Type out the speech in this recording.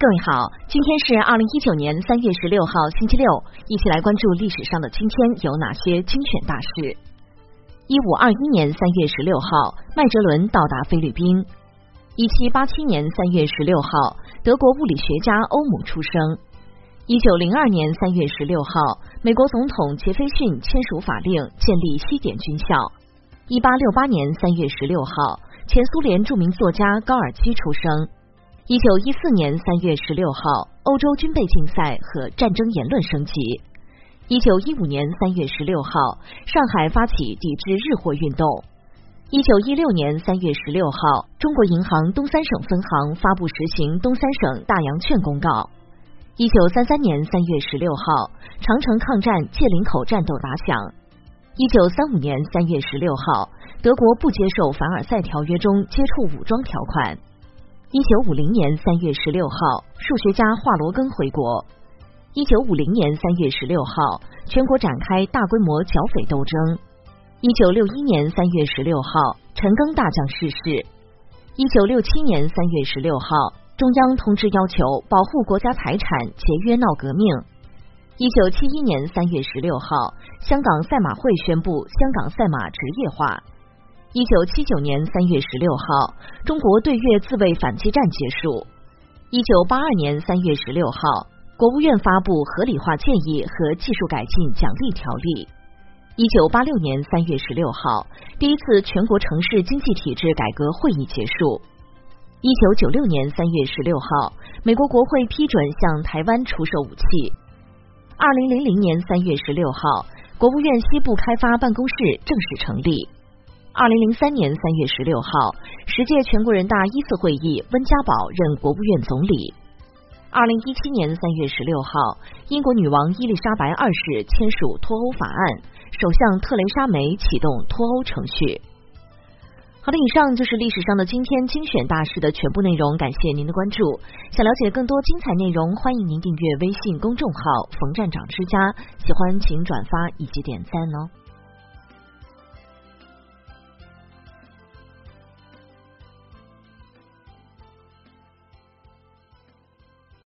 各位好，今天是二零一九年三月十六号，星期六，一起来关注历史上的今天有哪些精选大事。一五二一年三月十六号，麦哲伦到达菲律宾。一七八七年三月十六号，德国物理学家欧姆出生。一九零二年三月十六号，美国总统杰斐逊签署法令，建立西点军校。一八六八年三月十六号，前苏联著名作家高尔基出生。一九一四年三月十六号，欧洲军备竞赛和战争言论升级。一九一五年三月十六号，上海发起抵制日货运动。一九一六年三月十六号，中国银行东三省分行发布实行东三省大洋券公告。一九三三年三月十六号，长城抗战界岭口战斗打响。一九三五年三月十六号，德国不接受凡尔赛条约中接触武装条款。一九五零年三月十六号，数学家华罗庚回国。一九五零年三月十六号，全国展开大规模剿匪斗争。一九六一年三月十六号，陈赓大将逝世。一九六七年三月十六号，中央通知要求保护国家财产，节约闹革命。一九七一年三月十六号，香港赛马会宣布香港赛马职业化。一九七九年三月十六号，中国对越自卫反击战结束。一九八二年三月十六号，国务院发布合理化建议和技术改进奖励条例。一九八六年三月十六号，第一次全国城市经济体制改革会议结束。一九九六年三月十六号，美国国会批准向台湾出售武器。二零零零年三月十六号，国务院西部开发办公室正式成立。二零零三年三月十六号，十届全国人大一次会议，温家宝任国务院总理。二零一七年三月十六号，英国女王伊丽莎白二世签署脱欧法案，首相特蕾莎梅启动脱欧程序。好的，以上就是历史上的今天精选大事的全部内容，感谢您的关注。想了解更多精彩内容，欢迎您订阅微信公众号“冯站长之家”，喜欢请转发以及点赞哦。